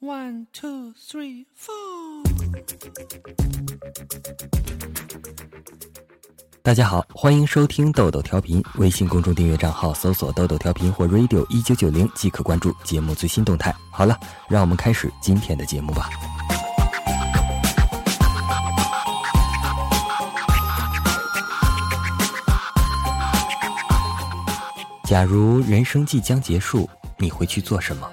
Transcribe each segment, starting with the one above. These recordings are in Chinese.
One two three four。大家好，欢迎收听豆豆调频。微信公众订阅账号搜索“豆豆调频”或 “radio 一九九零”即可关注节目最新动态。好了，让我们开始今天的节目吧。假如人生即将结束，你会去做什么？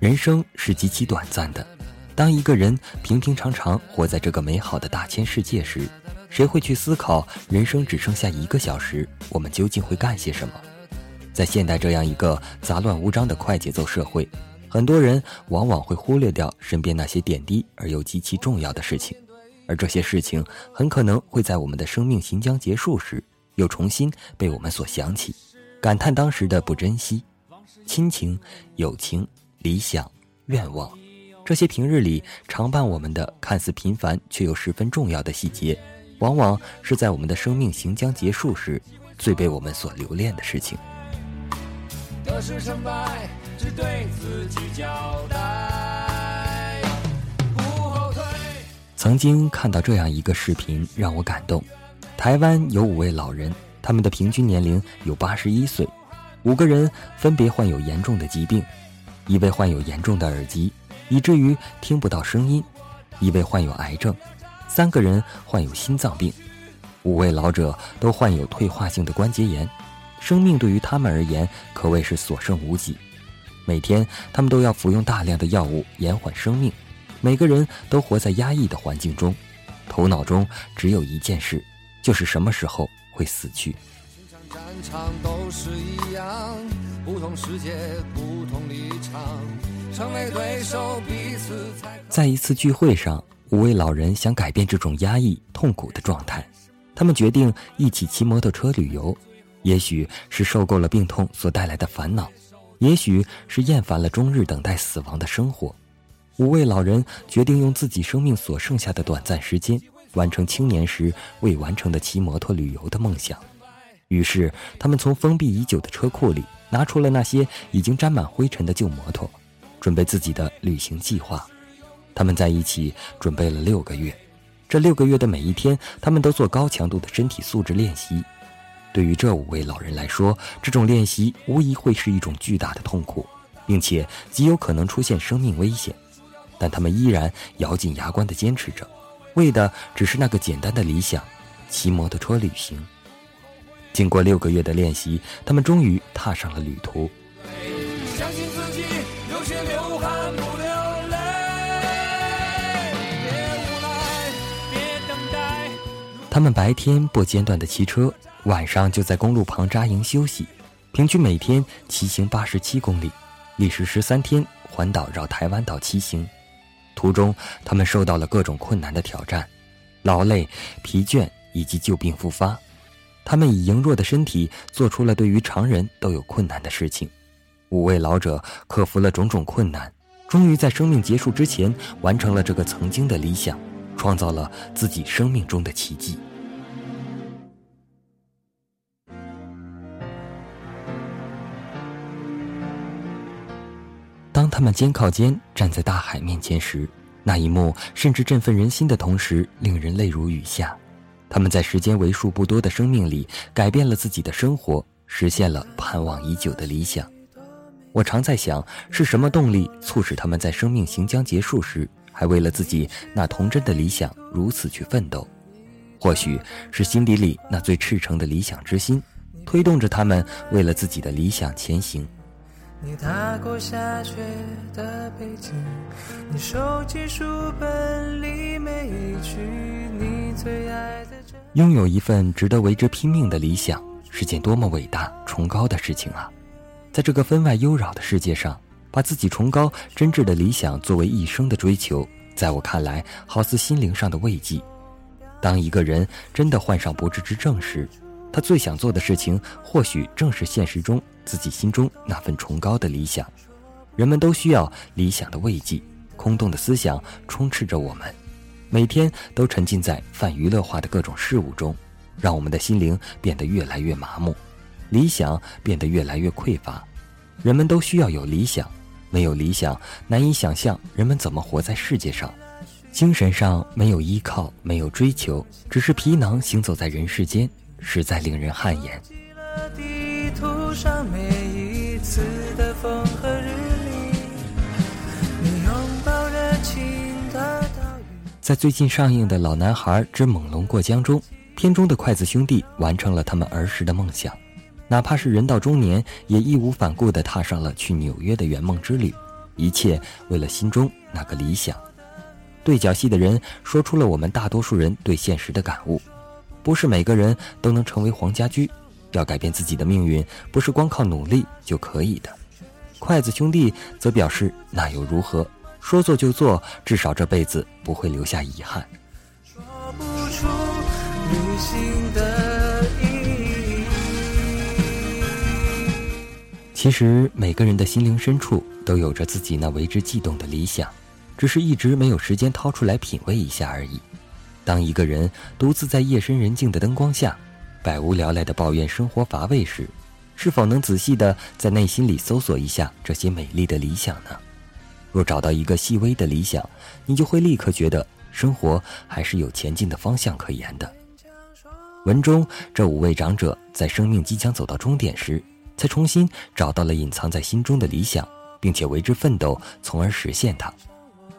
人生是极其短暂的，当一个人平平常常活在这个美好的大千世界时，谁会去思考人生只剩下一个小时，我们究竟会干些什么？在现代这样一个杂乱无章的快节奏社会，很多人往往会忽略掉身边那些点滴而又极其重要的事情，而这些事情很可能会在我们的生命行将结束时，又重新被我们所想起，感叹当时的不珍惜，亲情、友情。理想、愿望，这些平日里常伴我们的看似平凡却又十分重要的细节，往往是在我们的生命行将结束时，最被我们所留恋的事情。得失成败，只对自己交代。不后退。曾经看到这样一个视频，让我感动。台湾有五位老人，他们的平均年龄有八十一岁，五个人分别患有严重的疾病。一位患有严重的耳疾，以至于听不到声音；一位患有癌症，三个人患有心脏病，五位老者都患有退化性的关节炎。生命对于他们而言可谓是所剩无几，每天他们都要服用大量的药物延缓生命。每个人都活在压抑的环境中，头脑中只有一件事，就是什么时候会死去。不同世界，不同立场，成为对手，彼此在一次聚会上，五位老人想改变这种压抑、痛苦的状态，他们决定一起骑摩托车旅游。也许是受够了病痛所带来的烦恼，也许是厌烦了终日等待死亡的生活，五位老人决定用自己生命所剩下的短暂时间，完成青年时未完成的骑摩托旅游的梦想。于是，他们从封闭已久的车库里。拿出了那些已经沾满灰尘的旧摩托，准备自己的旅行计划。他们在一起准备了六个月，这六个月的每一天，他们都做高强度的身体素质练习。对于这五位老人来说，这种练习无疑会是一种巨大的痛苦，并且极有可能出现生命危险。但他们依然咬紧牙关地坚持着，为的只是那个简单的理想——骑摩托车旅行。经过六个月的练习，他们终于踏上了旅途。他们白天不间断的骑车，晚上就在公路旁扎营休息，平均每天骑行八十七公里，历时十三天环岛绕台湾岛骑行。途中，他们受到了各种困难的挑战，劳累、疲倦以及旧病复发。他们以羸弱的身体做出了对于常人都有困难的事情。五位老者克服了种种困难，终于在生命结束之前完成了这个曾经的理想，创造了自己生命中的奇迹。当他们肩靠肩站在大海面前时，那一幕甚至振奋人心的同时，令人泪如雨下。他们在时间为数不多的生命里改变了自己的生活，实现了盼望已久的理想。我常在想，是什么动力促使他们在生命行将结束时，还为了自己那童真的理想如此去奋斗？或许是心底里那最赤诚的理想之心，推动着他们为了自己的理想前行。你踏过下雪的北京，你收集书本里每一句你。拥有一份值得为之拼命的理想，是件多么伟大、崇高的事情啊！在这个分外忧扰的世界上，把自己崇高、真挚的理想作为一生的追求，在我看来，好似心灵上的慰藉。当一个人真的患上不治之症时，他最想做的事情，或许正是现实中自己心中那份崇高的理想。人们都需要理想的慰藉，空洞的思想充斥着我们，每天都沉浸在泛娱乐化的各种事物中，让我们的心灵变得越来越麻木，理想变得越来越匮乏。人们都需要有理想，没有理想，难以想象人们怎么活在世界上。精神上没有依靠，没有追求，只是皮囊行走在人世间，实在令人汗颜。在最近上映的《老男孩之猛龙过江》中，片中的筷子兄弟完成了他们儿时的梦想，哪怕是人到中年，也义无反顾地踏上了去纽约的圆梦之旅，一切为了心中那个理想。对角戏的人说出了我们大多数人对现实的感悟：不是每个人都能成为黄家驹，要改变自己的命运，不是光靠努力就可以的。筷子兄弟则表示：那又如何？说做就做，至少这辈子不会留下遗憾。说不出旅行的意义其实每个人的心灵深处都有着自己那为之悸动的理想，只是一直没有时间掏出来品味一下而已。当一个人独自在夜深人静的灯光下，百无聊赖地抱怨生活乏味时，是否能仔细地在内心里搜索一下这些美丽的理想呢？若找到一个细微的理想，你就会立刻觉得生活还是有前进的方向可言的。文中这五位长者在生命即将走到终点时，才重新找到了隐藏在心中的理想，并且为之奋斗，从而实现它。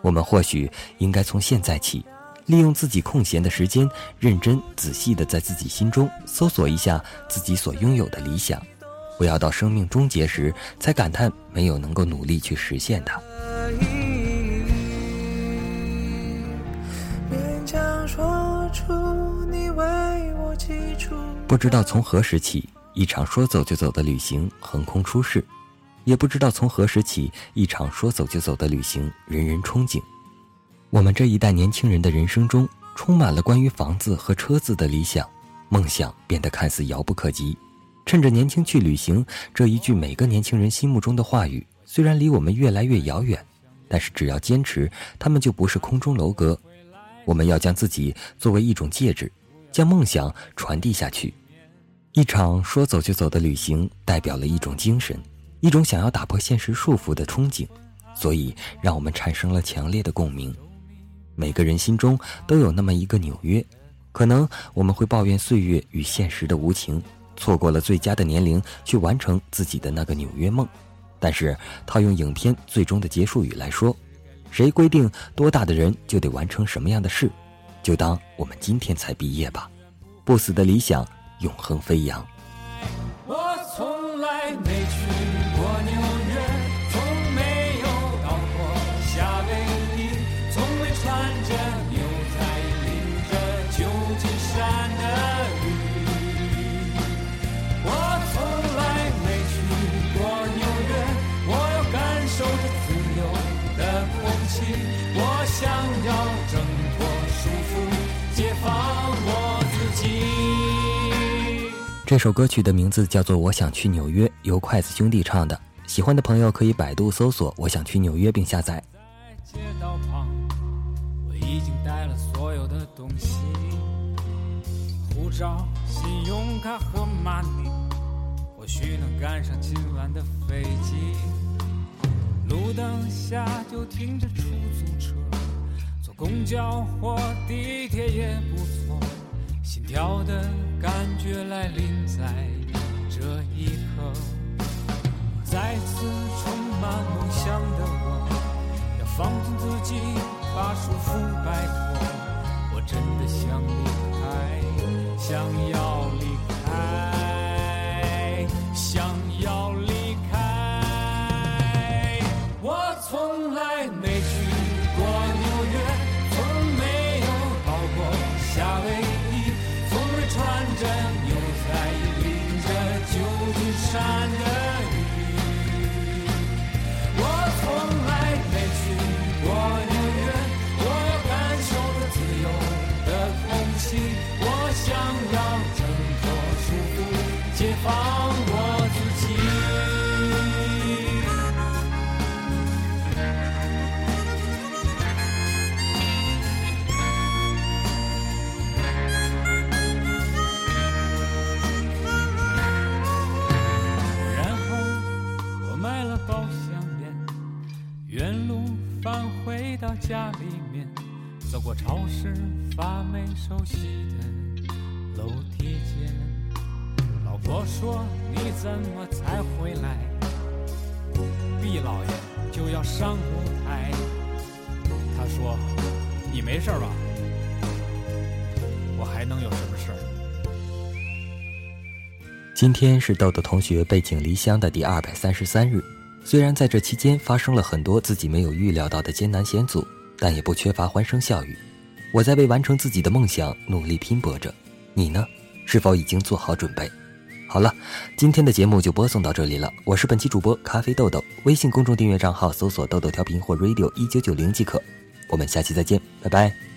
我们或许应该从现在起，利用自己空闲的时间，认真仔细地在自己心中搜索一下自己所拥有的理想，不要到生命终结时才感叹没有能够努力去实现它。不知道从何时起，一场说走就走的旅行横空出世；也不知道从何时起，一场说走就走的旅行人人憧憬。我们这一代年轻人的人生中，充满了关于房子和车子的理想，梦想变得看似遥不可及。趁着年轻去旅行，这一句每个年轻人心目中的话语，虽然离我们越来越遥远。但是只要坚持，他们就不是空中楼阁。我们要将自己作为一种戒指，将梦想传递下去。一场说走就走的旅行，代表了一种精神，一种想要打破现实束缚的憧憬，所以让我们产生了强烈的共鸣。每个人心中都有那么一个纽约，可能我们会抱怨岁月与现实的无情，错过了最佳的年龄去完成自己的那个纽约梦。但是，套用影片最终的结束语来说，谁规定多大的人就得完成什么样的事？就当我们今天才毕业吧，不死的理想，永恒飞扬。我从来没这首歌曲的名字叫做《我想去纽约》，由筷子兄弟唱的。喜欢的朋友可以百度搜索“我想去纽约”并下载。街道旁，我已经带了所有的东西：护照、信用卡和 money，或许能赶上今晚的飞机。路灯下就停着出租车，坐公交或地铁也不错。心跳的感觉来临在这一刻，再次充满梦想的我。要放纵自己，把束缚摆脱。我真的想离开，想要离开，旧包相连。原路返回到家里面，走过潮湿发霉熟悉的楼梯间。老婆说：“你怎么才回来？”毕老爷就要上舞台。他说：“你没事吧？我还能有什么事儿？”今天是豆豆同学背井离乡的第二百三十三日，虽然在这期间发生了很多自己没有预料到的艰难险阻，但也不缺乏欢声笑语。我在为完成自己的梦想努力拼搏着，你呢？是否已经做好准备？好了，今天的节目就播送到这里了。我是本期主播咖啡豆豆，微信公众订阅账号搜索“豆豆调频”或 “radio 一九九零”即可。我们下期再见，拜拜。